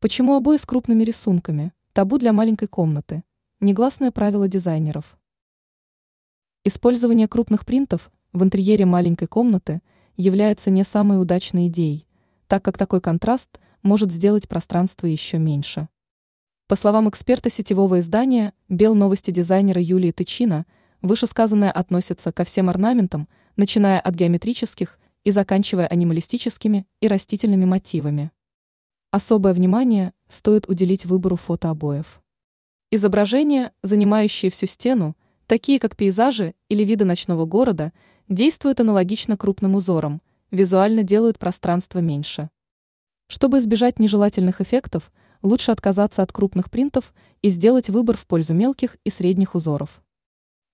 Почему обои с крупными рисунками? Табу для маленькой комнаты. Негласное правило дизайнеров. Использование крупных принтов в интерьере маленькой комнаты является не самой удачной идеей, так как такой контраст может сделать пространство еще меньше. По словам эксперта сетевого издания «Бел новости» дизайнера Юлии Тычина, вышесказанное относится ко всем орнаментам, начиная от геометрических и заканчивая анималистическими и растительными мотивами. Особое внимание стоит уделить выбору фотообоев. Изображения, занимающие всю стену, такие как пейзажи или виды ночного города, действуют аналогично крупным узорам, визуально делают пространство меньше. Чтобы избежать нежелательных эффектов, лучше отказаться от крупных принтов и сделать выбор в пользу мелких и средних узоров.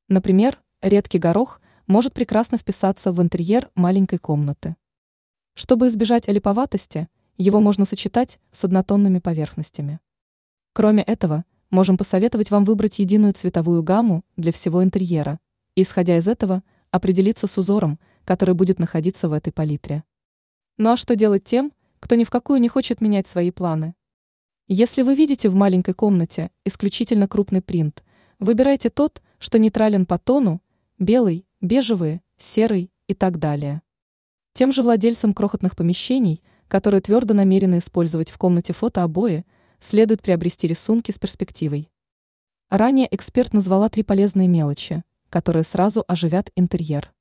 Например, редкий горох может прекрасно вписаться в интерьер маленькой комнаты. Чтобы избежать олиповатости, его можно сочетать с однотонными поверхностями. Кроме этого, можем посоветовать вам выбрать единую цветовую гамму для всего интерьера и, исходя из этого, определиться с узором, который будет находиться в этой палитре. Ну а что делать тем, кто ни в какую не хочет менять свои планы? Если вы видите в маленькой комнате исключительно крупный принт, выбирайте тот, что нейтрален по тону, белый, бежевый, серый и так далее. Тем же владельцам крохотных помещений – которые твердо намерены использовать в комнате фотообои, следует приобрести рисунки с перспективой. Ранее эксперт назвала три полезные мелочи, которые сразу оживят интерьер.